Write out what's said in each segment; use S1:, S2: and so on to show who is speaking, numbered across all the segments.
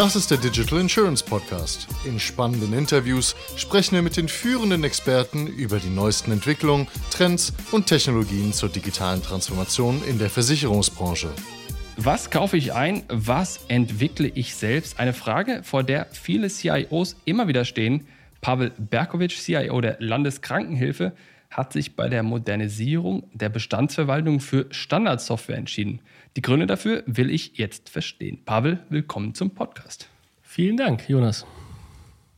S1: Das ist der Digital Insurance Podcast. In spannenden Interviews sprechen wir mit den führenden Experten über die neuesten Entwicklungen, Trends und Technologien zur digitalen Transformation in der Versicherungsbranche.
S2: Was kaufe ich ein? Was entwickle ich selbst? Eine Frage, vor der viele CIOs immer wieder stehen. Pavel Berkovic, CIO der Landeskrankenhilfe, hat sich bei der Modernisierung der Bestandsverwaltung für Standardsoftware entschieden. Die Gründe dafür will ich jetzt verstehen. Pavel, willkommen zum Podcast.
S3: Vielen Dank, Jonas.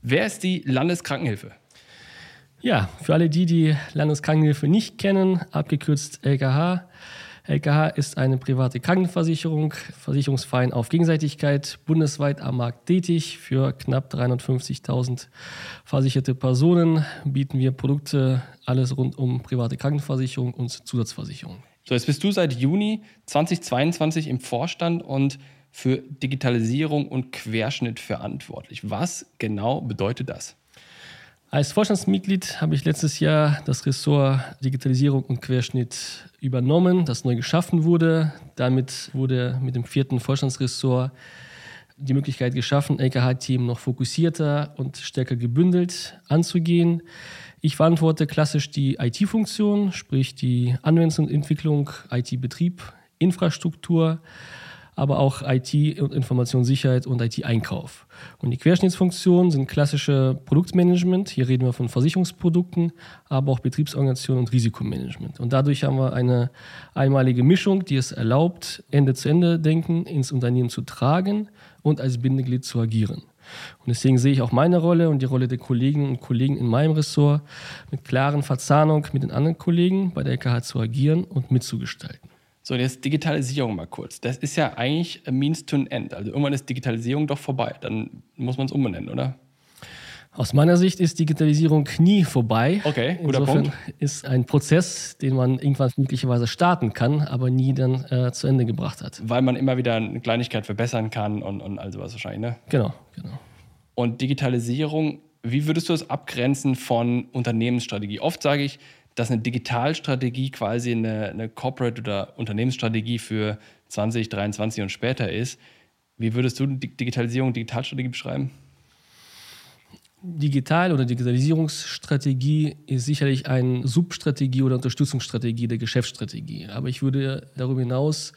S2: Wer ist die Landeskrankenhilfe?
S3: Ja, für alle die, die Landeskrankenhilfe nicht kennen, abgekürzt LKH. LKH ist eine private Krankenversicherung, Versicherungsverein auf Gegenseitigkeit, bundesweit am Markt tätig. Für knapp 350.000 versicherte Personen bieten wir Produkte, alles rund um private Krankenversicherung und Zusatzversicherung.
S2: So, jetzt bist du seit Juni 2022 im Vorstand und für Digitalisierung und Querschnitt verantwortlich. Was genau bedeutet das?
S3: Als Vorstandsmitglied habe ich letztes Jahr das Ressort Digitalisierung und Querschnitt übernommen, das neu geschaffen wurde. Damit wurde mit dem vierten Vorstandsressort die Möglichkeit geschaffen, LKH-Themen noch fokussierter und stärker gebündelt anzugehen. Ich verantworte klassisch die IT-Funktion, sprich die Anwendungsentwicklung, IT-Betrieb, Infrastruktur aber auch IT und Informationssicherheit und IT-Einkauf. Und die Querschnittsfunktionen sind klassische Produktmanagement. Hier reden wir von Versicherungsprodukten, aber auch Betriebsorganisation und Risikomanagement. Und dadurch haben wir eine einmalige Mischung, die es erlaubt, Ende-zu-Ende-Denken ins Unternehmen zu tragen und als Bindeglied zu agieren. Und deswegen sehe ich auch meine Rolle und die Rolle der Kolleginnen und Kollegen in meinem Ressort mit klaren Verzahnung mit den anderen Kollegen bei der LKH zu agieren und mitzugestalten.
S2: So, jetzt Digitalisierung mal kurz. Das ist ja eigentlich a means to an end. Also irgendwann ist Digitalisierung doch vorbei. Dann muss man es umbenennen, oder?
S3: Aus meiner Sicht ist Digitalisierung nie vorbei.
S2: Okay, guter
S3: Insofern
S2: Punkt.
S3: ist ein Prozess, den man irgendwann möglicherweise starten kann, aber nie dann äh, zu Ende gebracht hat.
S2: Weil man immer wieder eine Kleinigkeit verbessern kann und, und all sowas wahrscheinlich, ne?
S3: Genau, genau.
S2: Und Digitalisierung, wie würdest du das abgrenzen von Unternehmensstrategie? Oft sage ich, dass eine Digitalstrategie quasi eine, eine Corporate- oder Unternehmensstrategie für 2023 und später ist. Wie würdest du Digitalisierung, Digitalstrategie beschreiben?
S3: Digital- oder Digitalisierungsstrategie ist sicherlich eine Substrategie oder Unterstützungsstrategie der Geschäftsstrategie. Aber ich würde darüber hinaus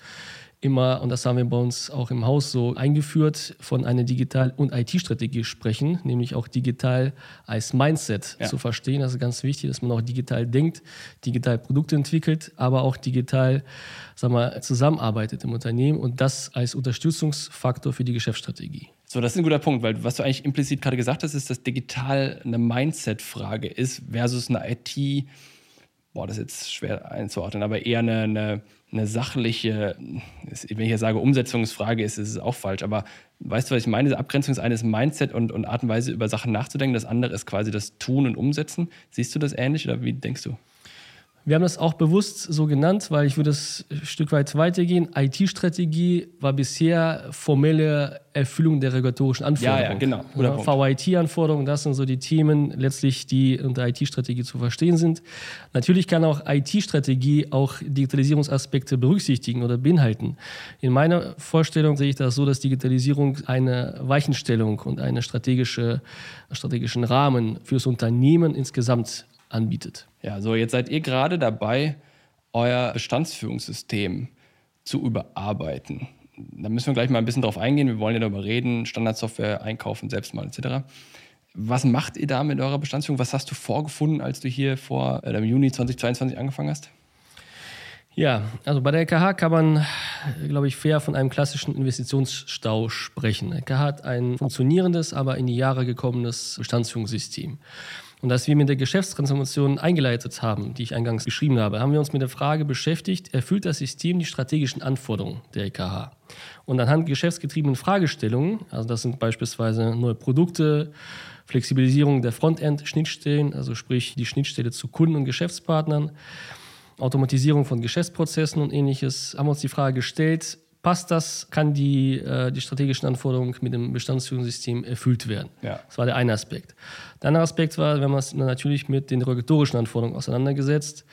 S3: immer, und das haben wir bei uns auch im Haus so eingeführt, von einer Digital- und IT-Strategie sprechen, nämlich auch digital als Mindset ja. zu verstehen. Das ist ganz wichtig, dass man auch digital denkt, digital Produkte entwickelt, aber auch digital sag mal, zusammenarbeitet im Unternehmen und das als Unterstützungsfaktor für die Geschäftsstrategie.
S2: So, das ist ein guter Punkt, weil was du eigentlich implizit gerade gesagt hast, ist, dass digital eine Mindset-Frage ist versus eine IT- boah, das ist jetzt schwer einzuordnen, aber eher eine, eine, eine sachliche, wenn ich jetzt sage Umsetzungsfrage ist, ist es auch falsch, aber weißt du, was ich meine? Diese Abgrenzung ist eines Mindset und, und Art und Weise über Sachen nachzudenken, das andere ist quasi das Tun und Umsetzen. Siehst du das ähnlich oder wie denkst du?
S3: Wir haben das auch bewusst so genannt, weil ich würde es ein Stück weit weitergehen. IT-Strategie war bisher formelle Erfüllung der regulatorischen Anforderungen.
S2: Ja, ja genau.
S3: Ja, VIT-Anforderungen, das sind so die Themen letztlich, die unter IT-Strategie zu verstehen sind. Natürlich kann auch IT-Strategie auch Digitalisierungsaspekte berücksichtigen oder beinhalten. In meiner Vorstellung sehe ich das so, dass Digitalisierung eine Weichenstellung und einen strategische, strategischen Rahmen fürs Unternehmen insgesamt anbietet.
S2: Ja, so jetzt seid ihr gerade dabei, euer Bestandsführungssystem zu überarbeiten. Da müssen wir gleich mal ein bisschen drauf eingehen. Wir wollen ja darüber reden, Standardsoftware einkaufen, selbst mal etc. Was macht ihr da mit eurer Bestandsführung? Was hast du vorgefunden, als du hier vor äh, im Juni 2022 angefangen hast?
S3: Ja, also bei der LKH kann man, glaube ich, fair von einem klassischen Investitionsstau sprechen. LKH hat ein funktionierendes, aber in die Jahre gekommenes Bestandsführungssystem. Und als wir mit der Geschäftstransformation eingeleitet haben, die ich eingangs beschrieben habe, haben wir uns mit der Frage beschäftigt, erfüllt das System die strategischen Anforderungen der LKH? Und anhand geschäftsgetriebenen Fragestellungen, also das sind beispielsweise neue Produkte, Flexibilisierung der Frontend-Schnittstellen, also sprich die Schnittstelle zu Kunden und Geschäftspartnern, Automatisierung von Geschäftsprozessen und ähnliches, haben wir uns die Frage gestellt, passt das, kann die, äh, die strategischen Anforderungen mit dem Bestandsführungssystem erfüllt werden. Ja. Das war der eine Aspekt. Der andere Aspekt war, wenn man es natürlich mit den regulatorischen Anforderungen auseinandergesetzt.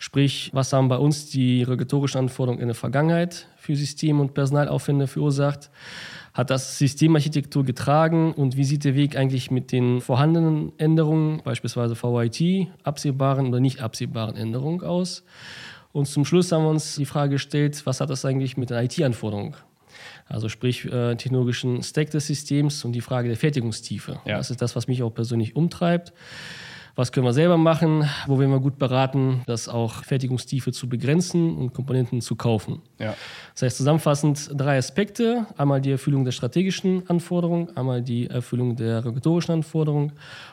S3: Sprich, was haben bei uns die regulatorischen Anforderungen in der Vergangenheit für System- und Personalaufwände verursacht? Hat das Systemarchitektur getragen und wie sieht der Weg eigentlich mit den vorhandenen Änderungen, beispielsweise VIT, absehbaren oder nicht absehbaren Änderungen aus? Und zum Schluss haben wir uns die Frage gestellt, was hat das eigentlich mit den IT-Anforderungen? Also sprich äh, technologischen Stack des Systems und die Frage der Fertigungstiefe. Ja. Das ist das, was mich auch persönlich umtreibt. Was können wir selber machen? Wo werden wir gut beraten, das auch Fertigungstiefe zu begrenzen und Komponenten zu kaufen? Ja. Das heißt zusammenfassend drei Aspekte. Einmal die Erfüllung der strategischen Anforderungen, einmal die Erfüllung der regulatorischen Anforderungen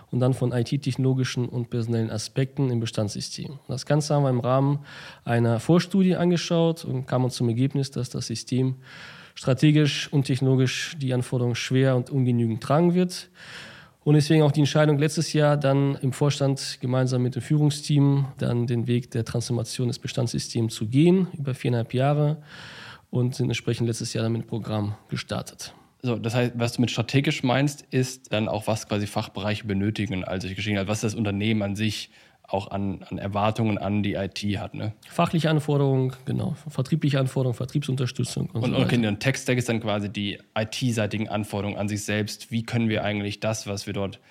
S3: und dann von IT-technologischen und personellen Aspekten im Bestandssystem. Das Ganze haben wir im Rahmen einer Vorstudie angeschaut und kamen zum Ergebnis, dass das System strategisch und technologisch die Anforderungen schwer und ungenügend tragen wird. Und deswegen auch die Entscheidung letztes Jahr dann im Vorstand gemeinsam mit dem Führungsteam dann den Weg der Transformation des Bestandssystems zu gehen, über viereinhalb Jahre und sind entsprechend letztes Jahr dann mit dem Programm gestartet.
S2: So, das heißt, was du mit strategisch meinst, ist dann auch, was quasi Fachbereiche benötigen, also ich geschehen hat, was das Unternehmen an sich auch an, an Erwartungen an die IT hat. Ne?
S3: Fachliche Anforderungen, genau. Vertriebliche Anforderungen, Vertriebsunterstützung.
S2: Und, und, so okay, der Tech-Stack ist dann quasi die IT-seitigen Anforderungen an sich selbst. Wie können wir eigentlich das, was wir dort,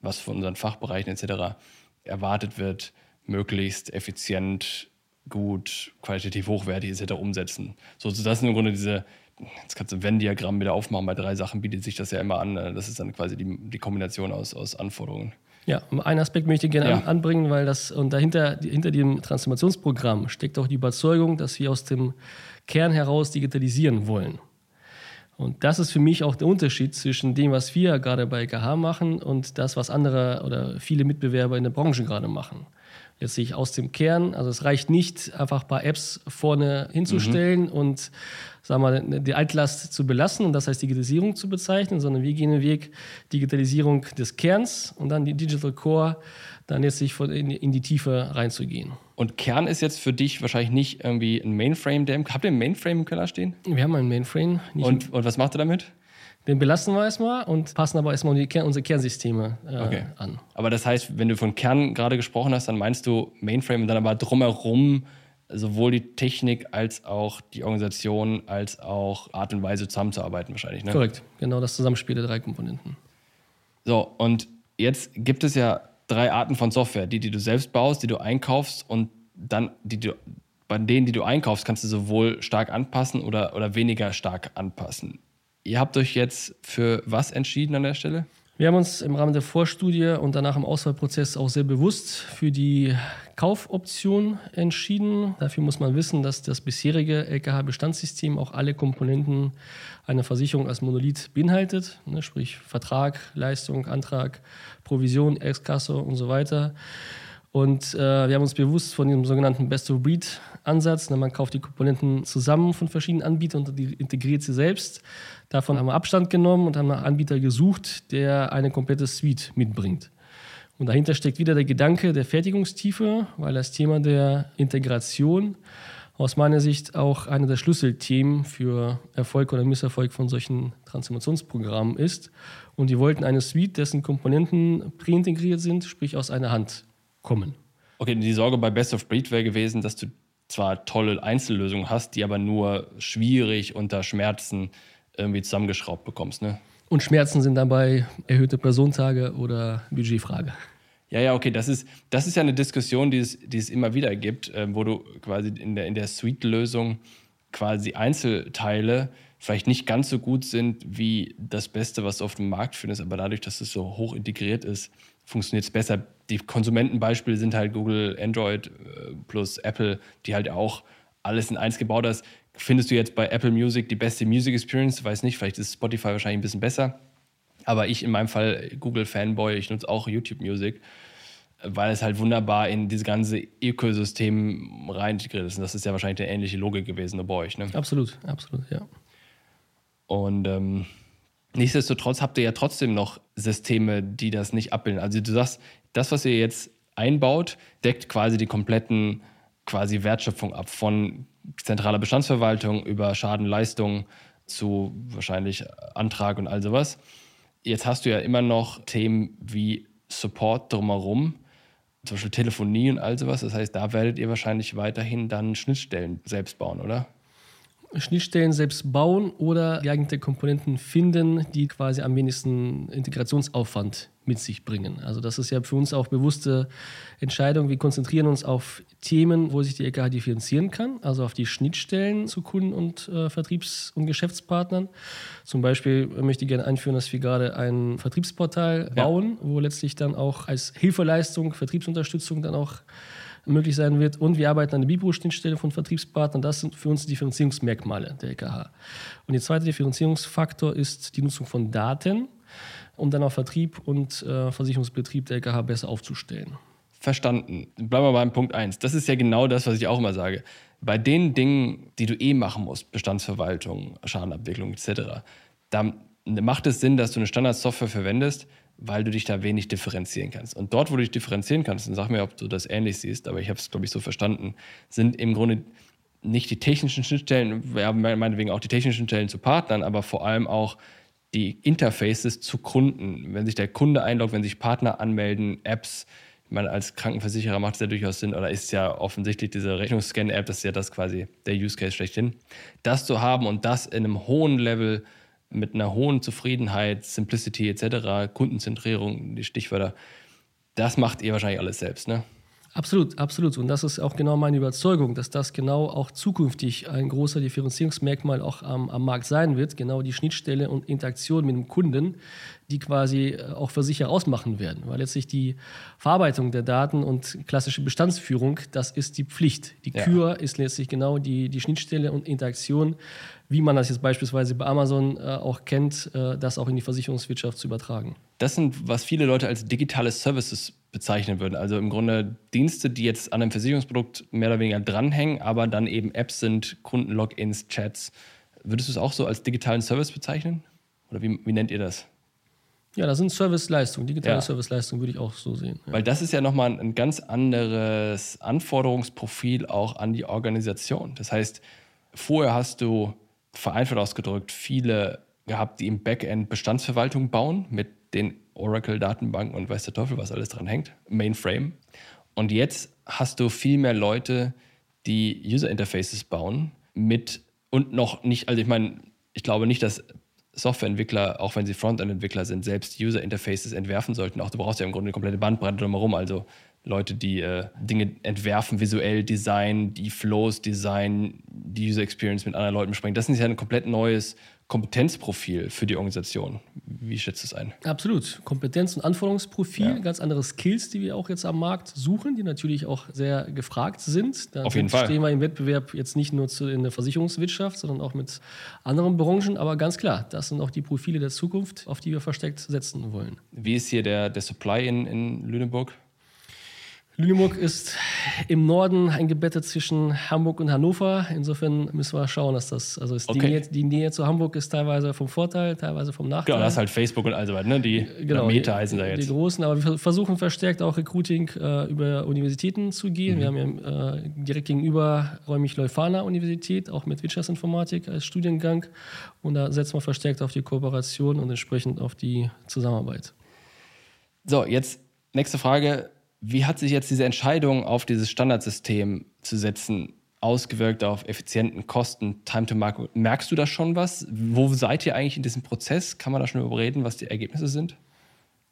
S2: was von unseren Fachbereichen etc. erwartet wird, möglichst effizient, gut, qualitativ hochwertig etc. umsetzen? So, so das sind im Grunde diese, jetzt kannst du ein Venn-Diagramm wieder aufmachen, bei drei Sachen bietet sich das ja immer an. Ne? Das ist dann quasi die, die Kombination aus, aus Anforderungen.
S3: Ja, einen Aspekt möchte ich gerne ja. anbringen, weil das und dahinter hinter dem Transformationsprogramm steckt auch die Überzeugung, dass wir aus dem Kern heraus digitalisieren wollen. Und das ist für mich auch der Unterschied zwischen dem, was wir gerade bei KH machen und das, was andere oder viele Mitbewerber in der Branche gerade machen letztlich aus dem Kern. Also es reicht nicht, einfach ein paar Apps vorne hinzustellen mhm. und sagen wir, die Altlast zu belassen und das heißt Digitalisierung zu bezeichnen, sondern wir gehen den Weg Digitalisierung des Kerns und dann die Digital Core, dann letztlich in, in die Tiefe reinzugehen.
S2: Und Kern ist jetzt für dich wahrscheinlich nicht irgendwie ein Mainframe, der im, habt ihr ein Mainframe im Keller stehen?
S3: Wir haben einen Mainframe.
S2: Und, und was macht ihr damit?
S3: Den belassen wir erstmal und passen aber erstmal unsere Kernsysteme äh, okay. an.
S2: Aber das heißt, wenn du von Kern gerade gesprochen hast, dann meinst du Mainframe und dann aber drumherum sowohl die Technik als auch die Organisation als auch Art und Weise zusammenzuarbeiten wahrscheinlich. Ne?
S3: Korrekt, genau das Zusammenspiel der drei Komponenten.
S2: So, und jetzt gibt es ja drei Arten von Software. Die, die du selbst baust, die du einkaufst und dann die du, bei denen, die du einkaufst, kannst du sowohl stark anpassen oder, oder weniger stark anpassen. Ihr habt euch jetzt für was entschieden an der Stelle?
S3: Wir haben uns im Rahmen der Vorstudie und danach im Auswahlprozess auch sehr bewusst für die Kaufoption entschieden. Dafür muss man wissen, dass das bisherige LKH-Bestandssystem auch alle Komponenten einer Versicherung als Monolith beinhaltet, ne, sprich Vertrag, Leistung, Antrag, Provision, Exkasse und so weiter. Und äh, wir haben uns bewusst von dem sogenannten Best-of-Breed-Ansatz, ne, man kauft die Komponenten zusammen von verschiedenen Anbietern und integriert sie selbst. Davon haben wir Abstand genommen und haben einen Anbieter gesucht, der eine komplette Suite mitbringt. Und dahinter steckt wieder der Gedanke der Fertigungstiefe, weil das Thema der Integration aus meiner Sicht auch einer der Schlüsselthemen für Erfolg oder Misserfolg von solchen Transformationsprogrammen ist. Und die wollten eine Suite, dessen Komponenten präintegriert sind, sprich aus einer Hand kommen.
S2: Okay, die Sorge bei Best of Breed wäre gewesen, dass du zwar tolle Einzellösungen hast, die aber nur schwierig unter Schmerzen irgendwie zusammengeschraubt bekommst. Ne?
S3: Und Schmerzen sind dabei erhöhte Personentage oder Budgetfrage.
S2: Ja, ja, okay, das ist, das ist ja eine Diskussion, die es, die es immer wieder gibt, äh, wo du quasi in der, in der Suite-Lösung quasi Einzelteile vielleicht nicht ganz so gut sind wie das Beste, was du auf dem Markt findest, aber dadurch, dass es so hoch integriert ist, funktioniert es besser. Die Konsumentenbeispiele sind halt Google, Android äh, plus Apple, die halt auch alles in eins gebaut hast. Findest du jetzt bei Apple Music die beste Music Experience? Weiß nicht, vielleicht ist Spotify wahrscheinlich ein bisschen besser. Aber ich in meinem Fall Google Fanboy, ich nutze auch YouTube Music, weil es halt wunderbar in dieses ganze Ökosystem rein integriert ist. Und das ist ja wahrscheinlich eine ähnliche Logik gewesen bei euch. Ne?
S3: Absolut, absolut, ja.
S2: Und ähm, Nichtsdestotrotz habt ihr ja trotzdem noch Systeme, die das nicht abbilden. Also du sagst, das, was ihr jetzt einbaut, deckt quasi die kompletten quasi Wertschöpfung ab, von zentraler Bestandsverwaltung über Schadenleistung zu wahrscheinlich Antrag und all sowas. Jetzt hast du ja immer noch Themen wie Support drumherum, zum Beispiel Telefonie und all sowas. Das heißt, da werdet ihr wahrscheinlich weiterhin dann Schnittstellen selbst bauen, oder?
S3: Schnittstellen selbst bauen oder geeignete Komponenten finden, die quasi am wenigsten Integrationsaufwand mit sich bringen. Also das ist ja für uns auch bewusste Entscheidung. Wir konzentrieren uns auf Themen, wo sich die EKH differenzieren kann, also auf die Schnittstellen zu Kunden und äh, Vertriebs- und Geschäftspartnern. Zum Beispiel möchte ich gerne einführen, dass wir gerade ein Vertriebsportal ja. bauen, wo letztlich dann auch als Hilfeleistung, Vertriebsunterstützung dann auch möglich sein wird. Und wir arbeiten an der Bibro-Schnittstelle von Vertriebspartnern. Das sind für uns Differenzierungsmerkmale der EKH. Und der zweite Differenzierungsfaktor ist die Nutzung von Daten, um dann auch Vertrieb und äh, Versicherungsbetrieb der EKH besser aufzustellen.
S2: Verstanden. Bleiben wir beim Punkt 1. Das ist ja genau das, was ich auch immer sage. Bei den Dingen, die du eh machen musst, Bestandsverwaltung, Schadenabwicklung etc., da macht es Sinn, dass du eine Standardsoftware verwendest, weil du dich da wenig differenzieren kannst. Und dort, wo du dich differenzieren kannst, und sag mir, ob du das ähnlich siehst, aber ich habe es, glaube ich, so verstanden, sind im Grunde nicht die technischen Schnittstellen, ja, meinetwegen auch die technischen Stellen zu Partnern, aber vor allem auch die Interfaces zu Kunden. Wenn sich der Kunde einloggt, wenn sich Partner anmelden, Apps, meine, als Krankenversicherer macht es ja durchaus Sinn, oder ist ja offensichtlich diese Rechnungsscan-App, das ist ja das quasi der Use Case schlechthin. Das zu haben und das in einem hohen Level mit einer hohen Zufriedenheit, Simplicity etc., Kundenzentrierung, die Stichwörter, das macht ihr wahrscheinlich alles selbst, ne?
S3: Absolut, absolut. Und das ist auch genau meine Überzeugung, dass das genau auch zukünftig ein großer Differenzierungsmerkmal auch am, am Markt sein wird. Genau die Schnittstelle und Interaktion mit dem Kunden, die quasi äh, auch für sich ausmachen werden. Weil letztlich die Verarbeitung der Daten und klassische Bestandsführung, das ist die Pflicht. Die ja. Kür ist letztlich genau die, die Schnittstelle und Interaktion, wie man das jetzt beispielsweise bei Amazon äh, auch kennt, äh, das auch in die Versicherungswirtschaft zu übertragen.
S2: Das sind, was viele Leute als digitale Services bezeichnen würden. Also im Grunde Dienste, die jetzt an einem Versicherungsprodukt mehr oder weniger dranhängen, aber dann eben Apps sind, Kundenlogins, Chats. Würdest du es auch so als digitalen Service bezeichnen? Oder wie, wie nennt ihr das?
S3: Ja, das sind Serviceleistungen, digitale ja. Serviceleistungen würde ich auch so sehen.
S2: Ja. Weil das ist ja nochmal ein, ein ganz anderes Anforderungsprofil auch an die Organisation. Das heißt, vorher hast du vereinfacht ausgedrückt viele gehabt, die im Backend Bestandsverwaltung bauen mit den Oracle-Datenbanken und weiß der Teufel, was alles dran hängt, Mainframe. Und jetzt hast du viel mehr Leute, die User Interfaces bauen mit und noch nicht, also ich meine, ich glaube nicht, dass Softwareentwickler, auch wenn sie Frontend-Entwickler sind, selbst User Interfaces entwerfen sollten. Auch du brauchst ja im Grunde eine komplette Bandbreite drumherum. Also Leute, die äh, Dinge entwerfen, visuell Design, die Flows Design, die User Experience mit anderen Leuten besprechen. Das ist ja ein komplett neues Kompetenzprofil für die Organisation. Wie schätzt du es ein?
S3: Absolut. Kompetenz- und Anforderungsprofil, ja. ganz andere Skills, die wir auch jetzt am Markt suchen, die natürlich auch sehr gefragt sind.
S2: Da Auf jeden Fall.
S3: stehen wir im Wettbewerb jetzt nicht nur zu, in der Versicherungswirtschaft, sondern auch mit anderen Branchen. Aber ganz klar, das sind auch die Profile der Zukunft, auf die wir versteckt setzen wollen.
S2: Wie ist hier der, der Supply in, in Lüneburg?
S3: Lüneburg ist im Norden eingebettet zwischen Hamburg und Hannover. Insofern müssen wir schauen, dass das, also okay. die, Nähe, die, Nähe, zu Hamburg ist teilweise vom Vorteil, teilweise vom Nachteil.
S2: Genau, das ist halt Facebook und all so weiter, ne? Die genau, Meta heißen da jetzt.
S3: Die großen, aber wir versuchen verstärkt auch Recruiting äh, über Universitäten zu gehen. Mhm. Wir haben ja äh, direkt gegenüber räumlich Leuphana Universität, auch mit Wirtschaftsinformatik als Studiengang. Und da setzen wir verstärkt auf die Kooperation und entsprechend auf die Zusammenarbeit.
S2: So, jetzt nächste Frage wie hat sich jetzt diese Entscheidung, auf dieses Standardsystem zu setzen, ausgewirkt auf effizienten Kosten, Time to Market? Merkst du da schon was? Wo seid ihr eigentlich in diesem Prozess? Kann man da schon überreden, was die Ergebnisse sind?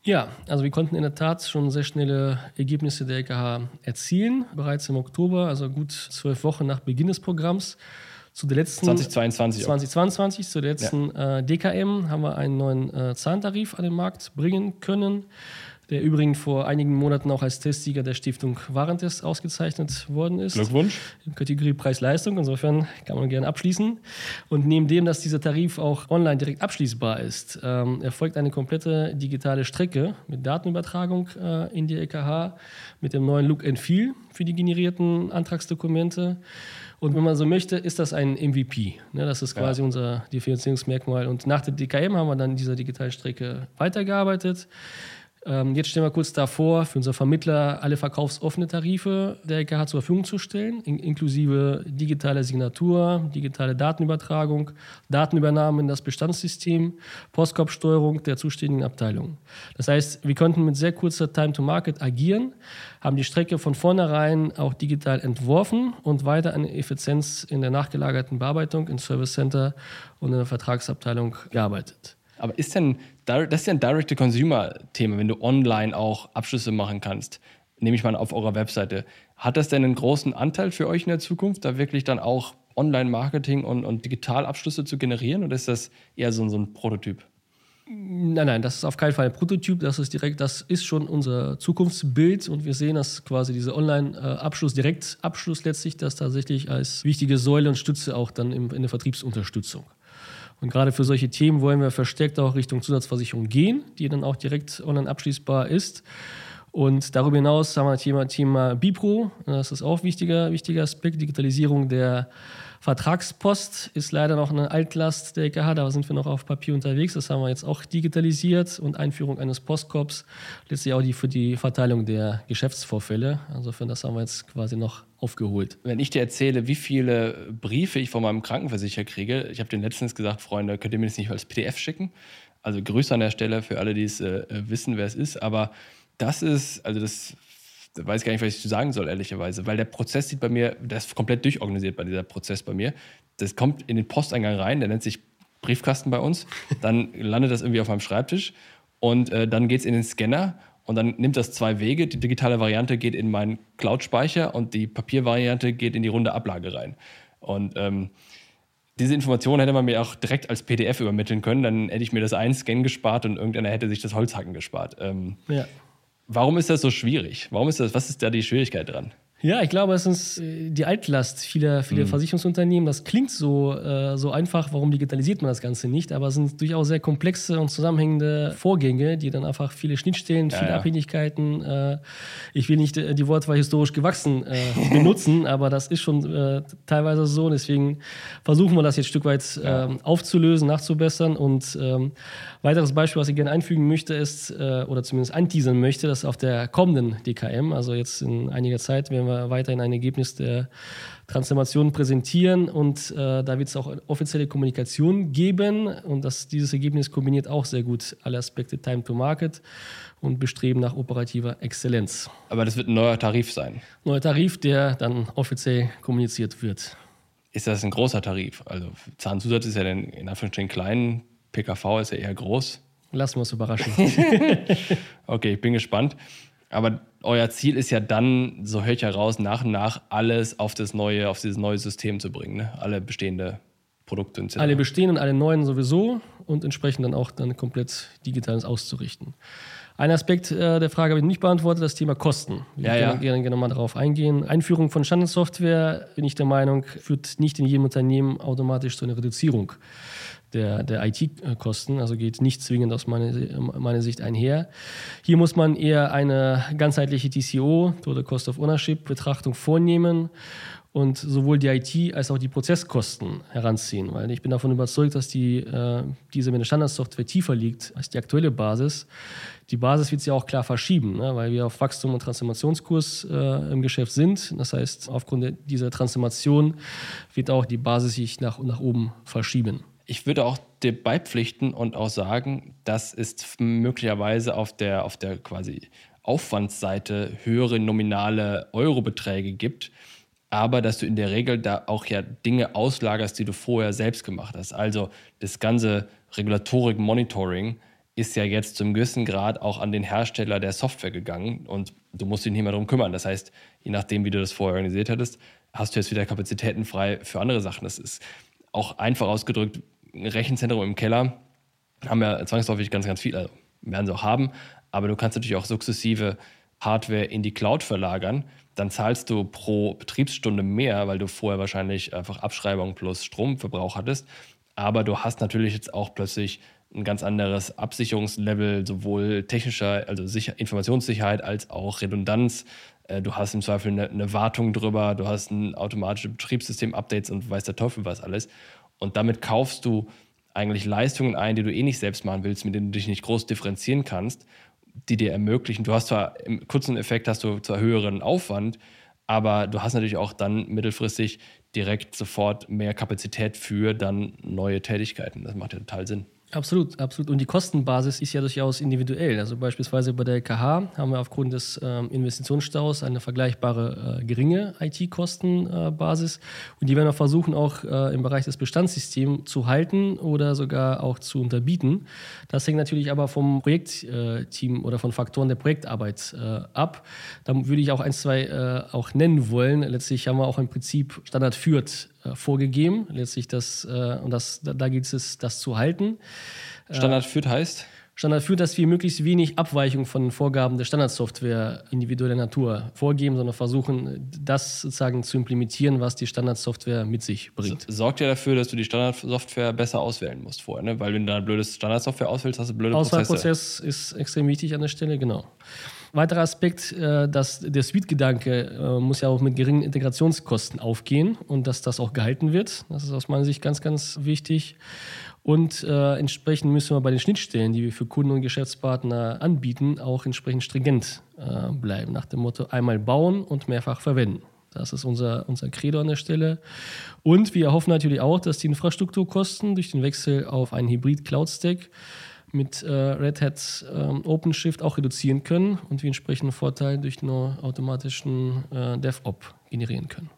S3: Ja, also wir konnten in der Tat schon sehr schnelle Ergebnisse der EKH erzielen, bereits im Oktober, also gut zwölf Wochen nach Beginn des Programms.
S2: Zu der letzten 2022.
S3: 2022, zu der letzten ja. äh, DKM haben wir einen neuen äh, Zahntarif an den Markt bringen können der übrigens vor einigen Monaten auch als Testsieger der Stiftung Warentest ausgezeichnet worden ist.
S2: Glückwunsch.
S3: In Kategorie Preis-Leistung, insofern kann man gerne abschließen. Und neben dem, dass dieser Tarif auch online direkt abschließbar ist, ähm, erfolgt eine komplette digitale Strecke mit Datenübertragung äh, in die EKH, mit dem neuen Look and Feel für die generierten Antragsdokumente. Und wenn man so möchte, ist das ein MVP. Ne, das ist quasi ja. unser Differenzierungsmerkmal. Und nach der DKM haben wir dann diese digitale Strecke weitergearbeitet Ähm, jetzt stellen wir kurz davor, für unsere Vermittler alle verkaufsoffene Tarife der EKH zur Verfügung zu stellen, in, inklusive digitale Signatur, digitale Datenübertragung, Datenübernahme in das Bestandssystem, Postkorbsteuerung der zuständigen Abteilung. Das heißt, wir konnten mit sehr kurzer Time to Market agieren, haben die Strecke von vornherein auch digital entworfen und weiter an Effizienz in der nachgelagerten Bearbeitung im Service Center und in der Vertragsabteilung gearbeitet.
S2: Aber ist denn, das ist ja ein Direct-to-Consumer-Thema, wenn du online auch Abschlüsse machen kannst, nehme ich mal auf eurer Webseite. Hat das denn einen großen Anteil für euch in der Zukunft, da wirklich dann auch Online-Marketing und, und Digitalabschlüsse zu generieren oder ist das eher so, so ein Prototyp?
S3: Nein, nein, das ist auf keinen Fall ein Prototyp. Das ist direkt, das ist schon unser Zukunftsbild und wir sehen, dass quasi dieser Online-Abschluss, Direktabschluss letztlich, das tatsächlich als wichtige Säule und Stütze auch dann in der Vertriebsunterstützung. Und gerade für solche Themen wollen wir verstärkt auch Richtung Zusatzversicherung gehen, die dann auch direkt online abschließbar ist. Und darüber hinaus haben wir das Thema, Thema Bipro. Das ist auch ein wichtiger, wichtiger Aspekt. Digitalisierung der Vertragspost ist leider noch eine Altlast der EKH, da sind wir noch auf Papier unterwegs. Das haben wir jetzt auch digitalisiert und Einführung eines Postkorps, letztlich auch die für die Verteilung der Geschäftsvorfälle. Insofern, das haben wir jetzt quasi noch aufgeholt.
S2: Wenn ich dir erzähle, wie viele Briefe ich von meinem Krankenversicherer kriege, ich habe den letztens gesagt, Freunde, könnt ihr mir das nicht als PDF schicken? Also Grüße an der Stelle für alle, die es äh, wissen, wer es ist. Aber das ist, also das weiß gar nicht, was ich zu sagen soll, ehrlicherweise, weil der Prozess sieht bei mir, der ist komplett durchorganisiert bei dieser Prozess bei mir. Das kommt in den Posteingang rein, der nennt sich Briefkasten bei uns. Dann landet das irgendwie auf meinem Schreibtisch und äh, dann geht es in den Scanner und dann nimmt das zwei Wege. Die digitale Variante geht in meinen Cloud-Speicher und die Papiervariante geht in die runde Ablage rein. Und ähm, diese Information hätte man mir auch direkt als PDF übermitteln können. Dann hätte ich mir das einscannen gespart und irgendeiner hätte sich das Holzhacken gespart. Ähm, ja. Warum ist das so schwierig? Warum ist das, was ist da die Schwierigkeit dran?
S3: Ja, ich glaube, es ist äh, die Altlast vieler, vieler mhm. Versicherungsunternehmen. Das klingt so, äh, so einfach, warum digitalisiert man das Ganze nicht? Aber es sind durchaus sehr komplexe und zusammenhängende Vorgänge, die dann einfach viele Schnittstellen, viele ja. Abhängigkeiten, äh, ich will nicht äh, die Wortwahl historisch gewachsen äh, benutzen, aber das ist schon äh, teilweise so. Deswegen versuchen wir das jetzt ein Stück weit. Ähm, aufzulösen, nachzubessern. Und ähm, weiteres Beispiel, was ich gerne einfügen möchte, ist, oder zumindest anteasern möchte, dass auf der kommenden DKM, also jetzt in einiger Zeit, werden wir weiterhin ein Ergebnis der Transformation präsentieren und äh, da wird es auch offizielle Kommunikation geben und das, dieses Ergebnis kombiniert auch sehr gut alle Aspekte Time to Market und Bestreben nach operativer Exzellenz.
S2: Aber das wird ein neuer Tarif sein?
S3: Neuer Tarif, der dann offiziell kommuniziert wird.
S2: Ist das ein großer Tarif? Also Zahnzusatz ist ja dann in Anführungsstrichen klein, PKV ist ja eher groß.
S3: Lassen wir uns überraschen.
S2: okay, ich bin gespannt. Aber euer Ziel ist ja dann, so höre ich heraus, nach und nach alles auf das neue, auf dieses neue System zu bringen, ne? alle bestehende Produkte.
S3: Und alle bestehenden, alle neuen sowieso und entsprechend dann auch dann komplett digitales auszurichten. Ein Aspekt äh, der Frage habe ich nicht beantwortet, das Thema Kosten. Ich ja, würde ja. gerne, gerne mal darauf eingehen. Einführung von Standardsoftware, bin ich der Meinung, führt nicht in jedem Unternehmen automatisch zu einer Reduzierung der, der IT-Kosten, also geht nicht zwingend aus meiner, meiner Sicht einher. Hier muss man eher eine ganzheitliche TCO, Total Cost of Ownership, Betrachtung vornehmen und sowohl die IT als auch die Prozesskosten heranziehen, weil ich bin davon überzeugt, dass die, äh, diese mit der Standardsoftware tiefer liegt als die aktuelle Basis. Die Basis wird sich auch klar verschieben, ne, weil wir auf Wachstum und Transformationskurs äh, im Geschäft sind. Das heißt, aufgrund dieser Transformation wird auch die Basis sich nach, nach oben verschieben.
S2: Ich würde auch dir beipflichten und auch sagen, dass es möglicherweise auf der, auf der quasi Aufwandsseite höhere nominale Eurobeträge gibt, aber dass du in der Regel da auch ja Dinge auslagerst, die du vorher selbst gemacht hast. Also das ganze Regulatorik Monitoring ist ja jetzt zum gewissen Grad auch an den Hersteller der Software gegangen und du musst dich nicht mehr darum kümmern. Das heißt, je nachdem, wie du das vorher organisiert hattest, hast du jetzt wieder Kapazitäten frei für andere Sachen. Das ist auch einfach ausgedrückt, Rechenzentrum im Keller haben ja zwangsläufig ganz, ganz viel, also werden sie auch haben, aber du kannst natürlich auch sukzessive Hardware in die Cloud verlagern. Dann zahlst du pro Betriebsstunde mehr, weil du vorher wahrscheinlich einfach Abschreibung plus Stromverbrauch hattest. Aber du hast natürlich jetzt auch plötzlich ein ganz anderes Absicherungslevel, sowohl technischer, also Sicher Informationssicherheit als auch Redundanz. Äh, du hast im Zweifel eine, eine Wartung drüber, du hast ein automatisches Betriebssystem-Updates und weiß der Teufel was alles. Und damit kaufst du eigentlich Leistungen ein, die du eh nicht selbst machen willst, mit denen du dich nicht groß differenzieren kannst, die dir ermöglichen, du hast zwar im kurzen Effekt hast du zwar höheren Aufwand, aber du hast natürlich auch dann mittelfristig direkt sofort mehr Kapazität für dann neue Tätigkeiten. Das macht ja total Sinn.
S3: Absolut, absolut. Und die Kostenbasis ist ja durchaus individuell. Also beispielsweise bei der LKH haben wir aufgrund des ähm, Investitionsstaus eine vergleichbare äh, geringe IT-Kostenbasis. und die werden wir versuchen, auch äh, im Bereich des Bestandssystems zu halten oder sogar auch zu unterbieten. Das hängt natürlich aber vom Projektteam äh, oder von Faktoren der Projektarbeit äh, ab. Da würde ich auch ein, zwei äh, auch nennen wollen. Letztlich haben wir auch im Prinzip Standard führt äh, vorgegeben. Letztlich das, äh, und das, da, da gilt es, das zu halten.
S2: Standard führt heißt?
S3: Standard führt, dass wir möglichst wenig Abweichung von den Vorgaben der Standardsoftware individueller Natur vorgeben, sondern versuchen, das sozusagen zu implementieren, was die Standardsoftware mit sich bringt.
S2: Sorgt ja dafür, dass du die Standardsoftware besser auswählen musst vorher, ne? weil wenn du da blödes Standardsoftware auswählst, hast du blöde
S3: Auswahlprozess Prozesse. ist extrem wichtig an der Stelle, genau. Weiterer Aspekt, äh, dass der Suite-Gedanke äh, muss ja auch mit geringen Integrationskosten aufgehen und dass das auch gehalten wird. Das ist aus meiner Sicht ganz, ganz wichtig. Und äh, entsprechend müssen wir bei den Schnittstellen, die wir für Kunden und Geschäftspartner anbieten, auch entsprechend stringent bleiben. Nach dem Motto einmal bauen und mehrfach verwenden. Das ist unser, unser Credo an der Stelle. Und wir hoffen natürlich auch, dass die Infrastrukturkosten durch den Wechsel auf einen Hybrid-Cloud-Stack mit äh, Red Hat ähm, OpenShift auch reduzieren können und wir entsprechenden Vorteil durch einen automatischen äh, DevOps generieren können.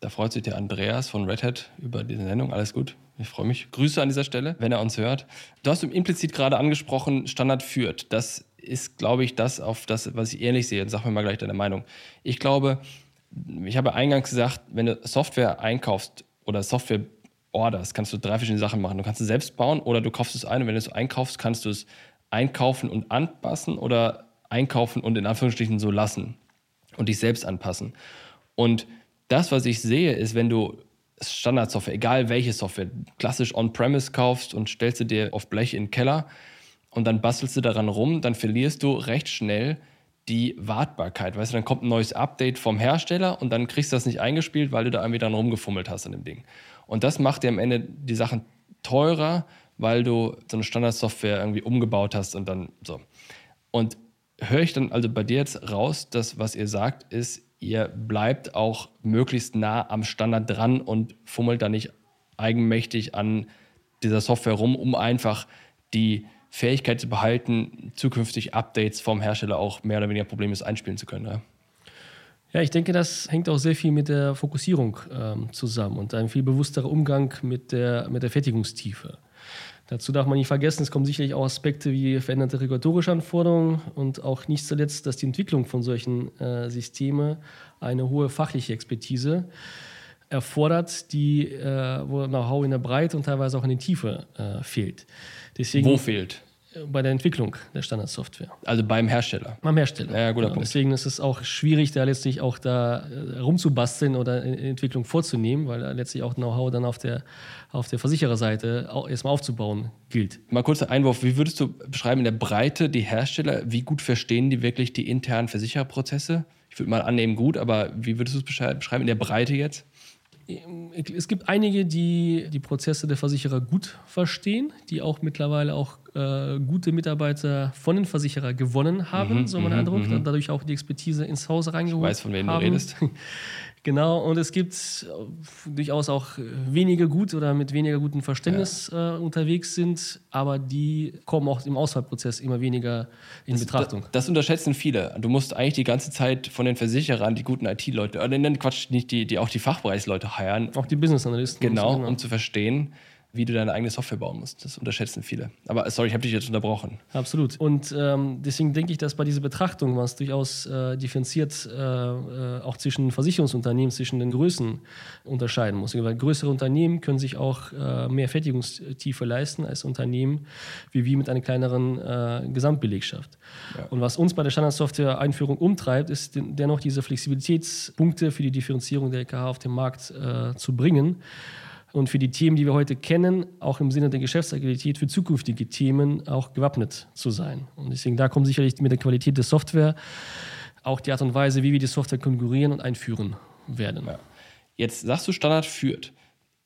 S2: Da freut sich der Andreas von Red Hat über diese Sendung. Alles gut. Ich freue mich. Grüße an dieser Stelle, wenn er uns hört. Du hast implizit gerade angesprochen, Standard führt. Das ist, glaube ich, das, auf das, was ich ähnlich sehe. Sag mir mal gleich deine Meinung. Ich glaube, ich habe eingangs gesagt, wenn du Software einkaufst oder Software orderst, kannst du drei verschiedene Sachen machen. Du kannst es selbst bauen oder du kaufst es ein und wenn du es einkaufst, kannst du es einkaufen und anpassen oder einkaufen und in Anführungsstrichen so lassen und dich selbst anpassen. Und das, was ich sehe, ist, wenn du Standardsoftware, egal welche Software, klassisch on-premise kaufst und stellst sie dir auf Blech in den Keller und dann bastelst du daran rum, dann verlierst du recht schnell die Wartbarkeit. Weißt du, dann kommt ein neues Update vom Hersteller und dann kriegst du das nicht eingespielt, weil du da irgendwie dran rumgefummelt hast an dem Ding. Und das macht dir am Ende die Sachen teurer, weil du so eine Standardsoftware irgendwie umgebaut hast und dann so. Und höre ich dann also bei dir jetzt raus, dass was ihr sagt, ist, ihr bleibt auch möglichst nah am Standard dran und fummelt da nicht eigenmächtig an dieser Software rum, um einfach die Fähigkeit zu behalten, zukünftig Updates vom Hersteller auch mehr oder weniger problemlos einspielen zu können. Ja?
S3: Ja, ich denke, das hängt auch sehr viel mit der Fokussierung ähm, zusammen und ein viel bewussterer Umgang mit der, mit der Fertigungstiefe. Dazu darf man nicht vergessen, es kommen sicherlich auch Aspekte wie veränderte regulatorische Anforderungen und auch nicht zuletzt, dass die Entwicklung von solchen äh, Systemen eine hohe fachliche Expertise erfordert, die, äh, wo Know-how in der Breite und teilweise auch in der Tiefe äh, fehlt.
S2: Deswegen, wo fehlt?
S3: bei der Entwicklung der Standardsoftware.
S2: Also beim Hersteller.
S3: Beim Hersteller.
S2: Ja, guter
S3: ja, Punkt. Deswegen ist es auch schwierig, da letztlich auch da äh, rumzubasteln oder Entwicklung vorzunehmen, weil da letztlich auch Know-how dann auf der, auf der Versichererseite erstmal aufzubauen gilt.
S2: Mal kurzer Einwurf. Wie würdest du beschreiben in der Breite die Hersteller? Wie gut verstehen die wirklich die internen Versichererprozesse? Ich würde mal annehmen, gut, aber wie würdest du es beschreiben in der Breite jetzt?
S3: Es gibt einige, die die Prozesse der Versicherer gut verstehen, die auch mittlerweile auch äh, gute Mitarbeiter von den Versicherern gewonnen haben, mhm, so mein mhm, Eindruck, mhm. dadurch auch die Expertise ins Haus reingeholt
S2: Ich weiß, von wem haben. du redest.
S3: Genau, und es gibt äh, durchaus auch wenige gut oder mit weniger gutem Verständnis ja. äh, unterwegs sind, aber die kommen auch im Auswahlprozess immer weniger in
S2: das,
S3: Betrachtung.
S2: Das, das, unterschätzen viele. Du musst eigentlich die ganze Zeit von den Versicherern die guten IT-Leute, oder äh, Quatsch, nicht die, die auch die Fachbereichsleute heiern.
S3: Auch die Business-Analysten.
S2: Genau, genau, um zu verstehen, wie du deine eigene Software bauen musst. Das unterschätzen viele. Aber sorry, ich habe dich jetzt unterbrochen.
S3: Absolut. Und ähm, deswegen denke ich, dass bei dieser Betrachtung man es durchaus äh, differenziert äh, äh, auch zwischen Versicherungsunternehmen, zwischen den Größen unterscheiden muss. Weil größere Unternehmen können sich auch äh, mehr Fertigungstiefe leisten als Unternehmen wie wir mit einer kleineren äh, Gesamtbelegschaft. Ja. Und was uns bei der Standardsoftware-Einführung umtreibt, ist dennoch diese Flexibilitätspunkte für die Differenzierung der LKH auf den Markt äh, zu bringen und für die Themen, die wir heute kennen, auch im Sinne der Geschäftsagilität für zukünftige Themen auch gewappnet zu sein. Und deswegen da kommt sicherlich mit der Qualität der Software auch die Art und Weise, wie wir die Software konfigurieren und einführen werden. Ja.
S2: Jetzt sagst du Standard führt.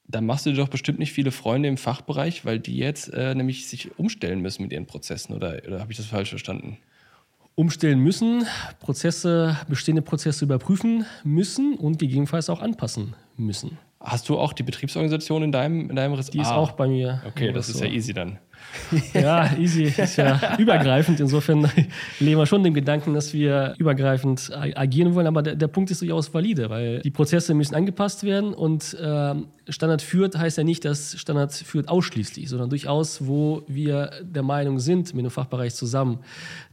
S2: Da machst du dir doch bestimmt nicht viele Freunde im Fachbereich, weil die jetzt äh, nämlich sich umstellen müssen mit ihren Prozessen. Oder, oder habe ich das falsch verstanden?
S3: umstellen müssen, Prozesse, bestehende Prozesse überprüfen müssen und gegebenenfalls auch anpassen müssen.
S2: Hast du auch die Betriebsorganisation in deinem, in deinem Ressort?
S3: Die ist ah, auch bei mir.
S2: Okay, das ist ja easy dann.
S3: Ja, easy ist ja übergreifend. Insofern leben wir schon dem Gedanken, dass wir übergreifend agieren wollen. Aber der, der Punkt ist durchaus valide, weil die Prozesse müssen angepasst werden und äh, Standard führt heißt ja nicht, dass Standard führt ausschließlich, sondern durchaus, wo wir der Meinung sind, mit dem Fachbereich zusammen,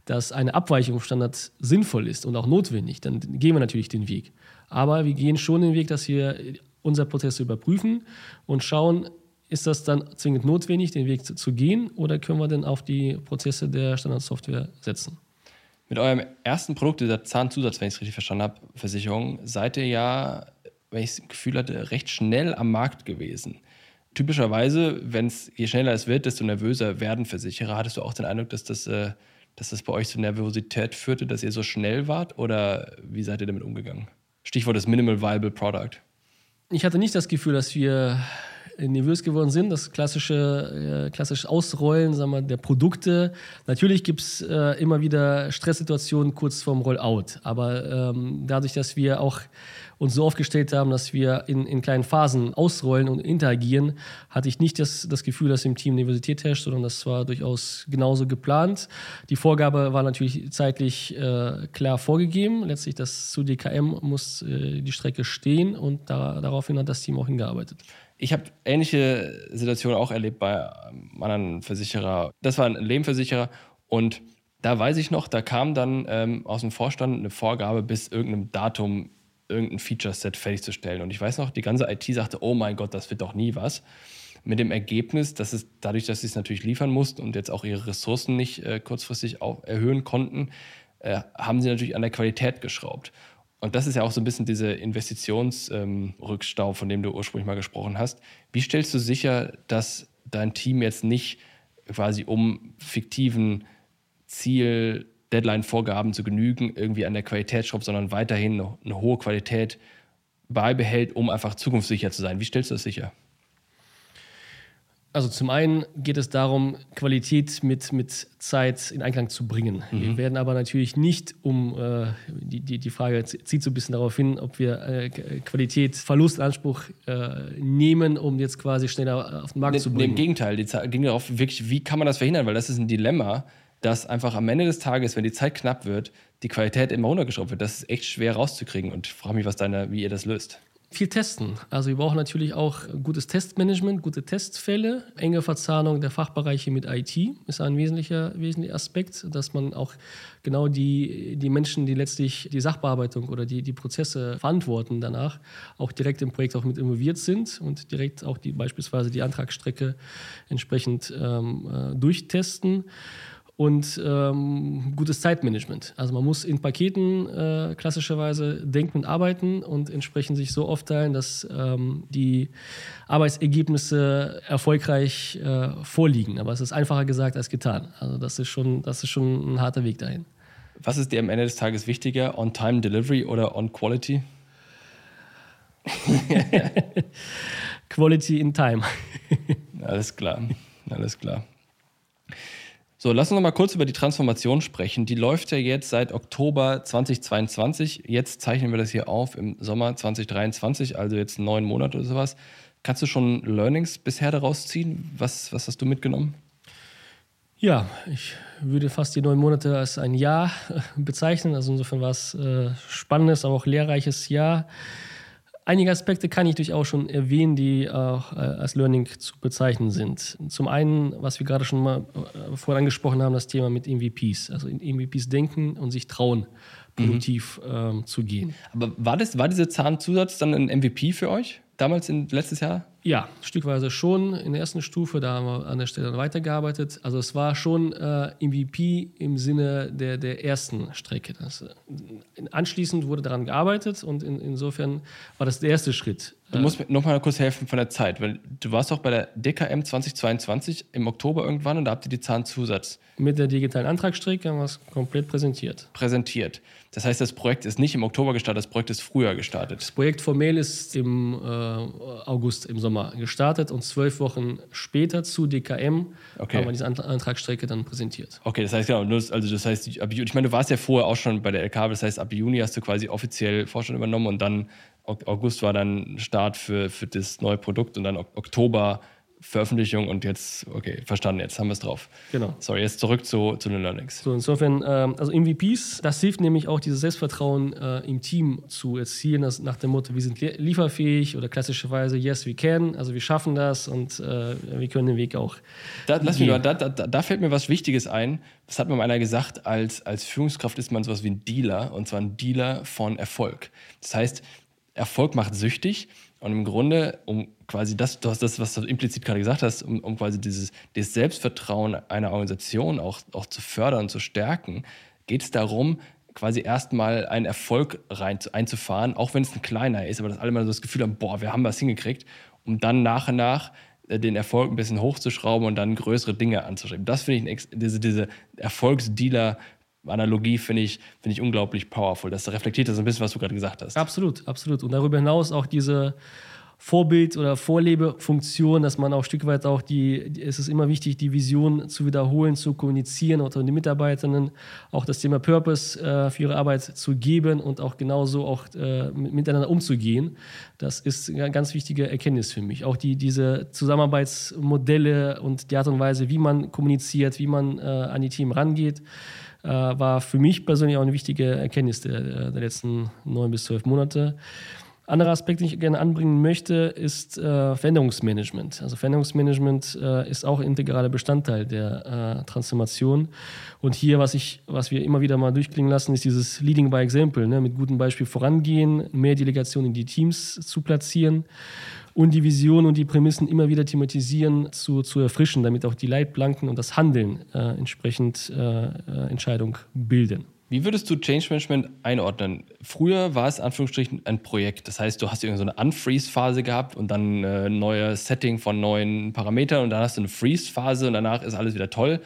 S3: dass eine Abweichung vom Standard sinnvoll ist und auch notwendig, dann gehen wir natürlich den Weg. Aber wir gehen schon den Weg, dass wir unser Prozess überprüfen und schauen, ist das dann zwingend notwendig, den Weg zu, zu gehen oder können wir denn auf die Prozesse der Standardsoftware setzen?
S2: Mit eurem ersten Produkt, dieser Zahnzusatz, wenn ich es richtig verstanden habe, Versicherung, seid ihr ja, wenn ich das Gefühl hatte, recht schnell am Markt gewesen. Typischerweise, wenn es je schneller es wird, desto nervöser werden Versicherer. Hattest du auch den Eindruck, dass das, äh, dass das bei euch zu Nervosität führte, dass ihr so schnell wart? Oder wie seid ihr damit umgegangen? Stichwort das Minimal Viable Product.
S3: Ich hatte nicht das Gefühl, dass wir nervös geworden sind, das klassische, äh, klassische Ausrollen sagen wir, der Produkte. Natürlich gibt es äh, immer wieder Stresssituationen kurz vorm Rollout, aber ähm, dadurch, dass wir auch uns so aufgestellt haben, dass wir in, in kleinen Phasen ausrollen und interagieren, hatte ich nicht das, das Gefühl, dass im Team Nervosität herrscht, sondern das war durchaus genauso geplant. Die Vorgabe war natürlich zeitlich äh, klar vorgegeben. Letztlich das zu DKM muss äh, die Strecke stehen und da, daraufhin hat das Team auch hingearbeitet.
S2: Ich habe ähnliche Situationen auch erlebt bei einem anderen Versicherer. Das war ein Lebensversicherer und da weiß ich noch, da kam dann ähm, aus dem Vorstand eine Vorgabe, bis irgendeinem Datum irgendein Feature-Set fertigzustellen. Und ich weiß noch, die ganze IT sagte, oh mein Gott, das wird doch nie was. Mit dem Ergebnis, dass es dadurch, dass sie es natürlich liefern mussten und jetzt auch ihre Ressourcen nicht äh, kurzfristig erhöhen konnten, äh, haben sie natürlich an der Qualität geschraubt. Und das ist ja auch so ein bisschen dieser Investitionsrückstau, ähm, von dem du ursprünglich mal gesprochen hast. Wie stellst du sicher, dass dein Team jetzt nicht quasi um fiktiven Ziel, Deadline-Vorgaben zu genügen, irgendwie an der Qualität schraubt, sondern weiterhin eine, eine hohe Qualität beibehält, um einfach zukunftssicher zu sein? Wie stellst du das sicher?
S3: Also zum einen geht es darum, Qualität mit, mit Zeit in Einklang zu bringen. Mhm. Wir werden aber natürlich nicht um, äh, die, die, die Frage zieht so ein bisschen darauf hin, ob wir äh, Qualitätsverlust in Anspruch äh, nehmen, um jetzt quasi schneller auf den Markt ne, zu bringen.
S2: Im Gegenteil, die ging darauf wirklich, wie kann man das verhindern? Weil das ist ein Dilemma, dass einfach am Ende des Tages, wenn die Zeit knapp wird, die Qualität immer runtergeschraubt wird. Das ist echt schwer rauszukriegen und ich frage mich, was deine, wie ihr das löst
S3: viel testen. Also wir brauchen natürlich auch gutes Testmanagement, gute Testfälle, enge Verzahnung der Fachbereiche mit IT ist ein wesentlicher, wesentlicher Aspekt, dass man auch genau die, die Menschen, die letztlich die Sachbearbeitung oder die, die Prozesse verantworten danach, auch direkt im Projekt auch mit involviert sind und direkt auch die beispielsweise die Antragsstrecke entsprechend ähm, äh, durchtesten und ähm, gutes Zeitmanagement. Also man muss in Paketen äh, klassischerweise denken und arbeiten und entsprechend sich so aufteilen, dass ähm, die Arbeitsergebnisse erfolgreich äh, vorliegen. Aber es ist einfacher gesagt als getan. Also das ist schon, das ist schon ein harter Weg dahin.
S2: Was ist dir am Ende des Tages wichtiger, On-Time Delivery oder On-Quality?
S3: Quality in Time.
S2: alles klar, alles klar. So, lass uns noch mal kurz über die Transformation sprechen. Die läuft ja jetzt seit Oktober 2022. Jetzt zeichnen wir das hier auf im Sommer 2023, also jetzt neun Monate oder sowas. Kannst du schon Learnings bisher daraus ziehen? Was, was hast du mitgenommen?
S3: Ja, ich würde fast die neun Monate als ein Jahr bezeichnen. Also insofern war es äh, spannendes, aber auch lehrreiches Jahr. Einige Aspekte kann ich durchaus schon erwähnen, die auch äh, als Learning zu bezeichnen sind. Zum einen, was wir gerade schon mal äh, vorhin angesprochen haben, das Thema mit MVPs. Also in MVPs denken und sich trauen, produktiv mhm. ähm, zu gehen.
S2: Aber war, das, war dieser Zahnzusatz dann ein MVP für euch? damals in, letztes Jahr?
S3: Ja, stückweise schon. In der ersten Stufe, da haben wir an der Stelle weitergearbeitet. Also es war schon äh, MVP im Sinne der, der ersten Strecke. Das, äh, anschließend wurde daran gearbeitet und in, insofern war das der erste Schritt.
S2: Du musst mir noch mal kurz helfen von der Zeit, weil du warst doch bei der DKM 2022 im Oktober irgendwann und da habt ihr die Zahnzusatz
S3: Mit der digitalen Antragsstrecke haben wir es komplett präsentiert.
S2: präsentiert. Das heißt, das Projekt ist nicht im Oktober gestartet, das Projekt ist früher gestartet.
S3: Das Projekt formell ist im äh, August, im Sommer gestartet und zwölf Wochen später zu DKM
S2: Okay.
S3: haben wir diese Ant- Antragsstrecke dann präsentiert.
S2: Okay, das heißt genau, also das heißt, ich meine, du warst ja vorher auch schon bei der LKW, das heißt, ab Juni hast du quasi offiziell Vorstand übernommen und dann August war dann Start für, für das neue Produkt und dann Ok- Oktober Veröffentlichung und jetzt, okay, verstanden, jetzt haben wir es drauf.
S3: Genau.
S2: Sorry, jetzt zurück zu, zu den Learnings.
S3: So, insofern, ähm, also MVPs, das hilft nämlich auch, dieses Selbstvertrauen äh, im Team zu erzielen, das nach dem Motto, wir sind lie- lieferfähig oder klassischerweise, yes, we can, also wir schaffen das und äh, wir können den Weg auch.
S2: Da, lass mich mal, da, da, da fällt mir was Wichtiges ein. Das hat mir mal einer gesagt, als, als Führungskraft ist man sowas wie ein Dealer und zwar ein Dealer von Erfolg. Das heißt, Erfolg macht süchtig und im Grunde, um quasi das, du hast das, was du implizit gerade gesagt hast, um, um quasi dieses, dieses Selbstvertrauen einer Organisation auch, auch zu fördern zu stärken, geht es darum, quasi erstmal einen Erfolg rein zu, einzufahren, auch wenn es ein kleiner ist, aber dass alle mal so das Gefühl haben, boah, wir haben was hingekriegt, um dann nach und nach äh, den Erfolg ein bisschen hochzuschrauben und dann größere Dinge anzuschreiben. Das finde ich, diese, diese Erfolgsdealer-Analogie finde ich, finde ich unglaublich powerful. Das reflektiert das ein bisschen, was du gerade gesagt hast.
S3: Absolut, absolut. Und darüber hinaus auch diese Vorbild- oder Vorlebefunktion, dass man auch ein Stück weit auch die, es ist immer wichtig, die Vision zu wiederholen, zu kommunizieren unter den Mitarbeitenden, auch das Thema Purpose äh, für ihre Arbeit zu geben und auch genauso auch äh, mit- miteinander umzugehen. Das ist eine ganz wichtige Erkenntnis für mich. Auch die, diese Zusammenarbeitsmodelle und die Art und Weise, wie man kommuniziert, wie man äh, an die Team rangeht, war für mich persönlich auch eine wichtige Erkenntnis der, der letzten neun bis zwölf Monate. Anderer Aspekt, den ich gerne anbringen möchte, ist äh, Veränderungsmanagement. Also Veränderungsmanagement äh, ist auch integraler Bestandteil der äh, Transformation. Und hier, was, ich, was wir immer wieder mal durchklingen lassen, ist dieses Leading by Example, ne? mit gutem Beispiel vorangehen, mehr Delegation in die Teams zu platzieren und die Vision und die Prämissen immer wieder thematisieren, zu, zu erfrischen, damit auch die Leitplanken und das Handeln äh, entsprechend äh, äh, Entscheidung bilden.
S2: Wie würdest du Change Management einordnen? Früher war es Anführungsstrichen ein Projekt. Das heißt, du hast irgendwie so eine Unfreeze-Phase gehabt und dann äh, ein neues Setting von neuen Parametern und dann hast du eine Freeze-Phase und danach ist alles wieder toll.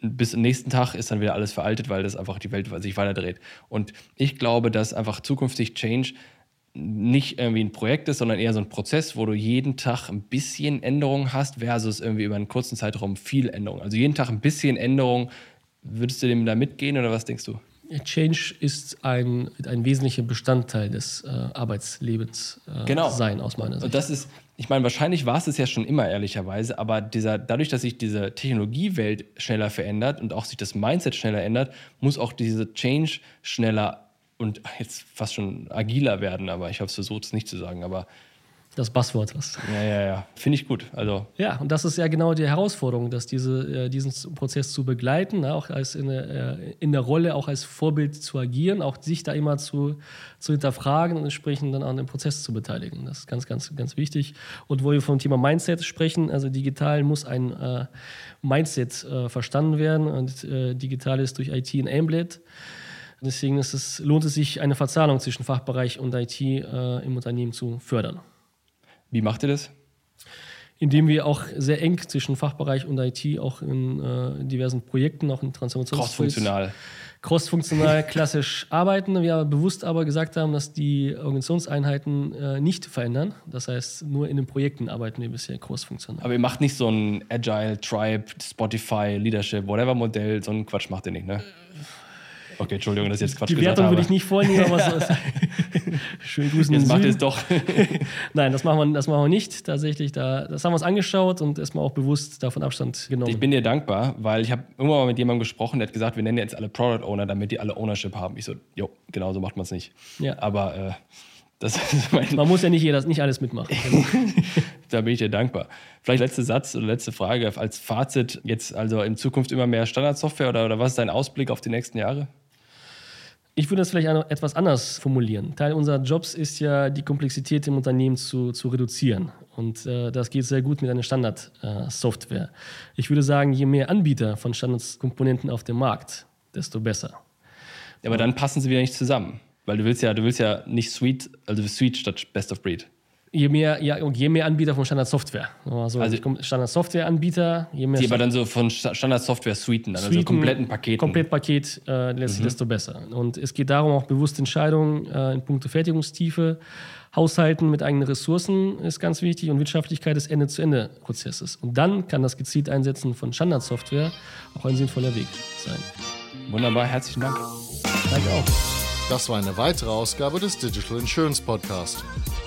S2: Bis zum nächsten Tag ist dann wieder alles veraltet, weil das einfach die Welt sich weiterdreht. Und ich glaube, dass einfach zukünftig Change nicht irgendwie ein Projekt ist, sondern eher so ein Prozess, wo du jeden Tag ein bisschen Änderung hast, versus irgendwie über einen kurzen Zeitraum viel Änderung. Also jeden Tag ein bisschen Änderung. Würdest du dem da mitgehen oder was denkst du?
S3: Change ist ein, ein wesentlicher Bestandteil des äh, Arbeitslebens äh,
S2: Genau.
S3: sein, aus meiner Sicht.
S2: Und das ist, ich meine, wahrscheinlich war es es ja schon immer, ehrlicherweise, aber dieser, dadurch, dass sich diese Technologiewelt schneller verändert und auch sich das Mindset schneller ändert, muss auch diese Change schneller und jetzt fast schon agiler werden, aber ich habe es versucht, es nicht zu sagen, aber
S3: das Buzzword was.
S2: ja, ja, ja, finde ich gut. Also,
S3: Ja, und das ist ja genau die Herausforderung, dass diese, äh, diesen Prozess zu begleiten, ne, auch als in, der, äh, in der Rolle, auch als Vorbild zu agieren, auch sich da immer zu, zu hinterfragen und entsprechend dann an dem Prozess zu beteiligen. Das ist ganz, ganz, ganz wichtig. Und wo wir vom Thema Mindset sprechen, also digital muss ein äh, Mindset äh, verstanden werden und äh, digital ist durch IT enabled. Deswegen ist es, lohnt es sich, eine Verzahnung zwischen Fachbereich und IT äh, im Unternehmen zu fördern
S2: wie macht ihr das?
S3: indem wir auch sehr eng zwischen Fachbereich und IT auch in äh, diversen Projekten, auch in Transformationsprojekten,
S2: Cross-funktional.
S3: crossfunktional klassisch arbeiten. Wir bewusst aber gesagt haben, dass die Organisationseinheiten äh, nicht verändern. Das heißt, nur in den Projekten arbeiten wir bisher crossfunktional.
S2: Aber ihr macht nicht so ein Agile, Tribe, Spotify, Leadership, whatever Modell, so einen Quatsch macht ihr nicht, ne? Okay, Entschuldigung, dass ich jetzt Quatsch
S3: Die
S2: gesagt
S3: Wertung würde ich nicht vornehmen, aber so ist Schönen Grüßen
S2: Jetzt macht ihr es doch.
S3: Nein, das machen, wir, das machen wir nicht. Tatsächlich, da, das haben wir uns angeschaut und erstmal auch bewusst davon Abstand genommen.
S2: Ich bin dir dankbar, weil ich habe irgendwann mal mit jemandem gesprochen, der hat gesagt, wir nennen jetzt alle Product Owner, damit die alle Ownership haben. Ich so, jo, genau so macht man es nicht.
S3: Ja.
S2: Aber äh, das ist mein,
S3: Man muss ja nicht, jeder, nicht alles mitmachen.
S2: da bin ich dir dankbar. Vielleicht letzter Satz oder letzte Frage als Fazit. Jetzt also in Zukunft immer mehr Standardsoftware oder, oder was ist dein Ausblick auf die nächsten Jahre?
S3: Ich würde das vielleicht etwas anders formulieren. Teil unserer Jobs ist ja, die Komplexität im Unternehmen zu, zu reduzieren. Und äh, das geht sehr gut mit einer Standardsoftware. ich würde sagen, je mehr Anbieter von Standardkomponenten auf dem Markt, desto besser.
S2: Ja, aber dann passen sie wieder nicht zusammen. Weil du willst ja, du willst ja nicht Suite, also Suite statt Best of Breed.
S3: Je mehr, ja, je mehr Anbieter von Standardsoftware. Also, also Standardsoftware-Anbieter, je mehr.
S2: Die aber dann so von Standardsoftware-Suiten, also Suiten, kompletten Paketen.
S3: Komplettpaket äh, letztlich mhm. desto besser. Und es geht darum, auch bewusste Entscheidungen äh, in puncto Fertigungstiefe. Haushalten mit eigenen Ressourcen ist ganz wichtig und Wirtschaftlichkeit des Ende-zu-Ende-Prozesses. Und dann kann das gezielt Einsetzen von Standardsoftware auch ein sinnvoller Weg sein.
S2: Wunderbar, herzlichen Dank.
S3: Danke auch.
S1: Das war eine weitere Ausgabe des Digital Insurance Podcast.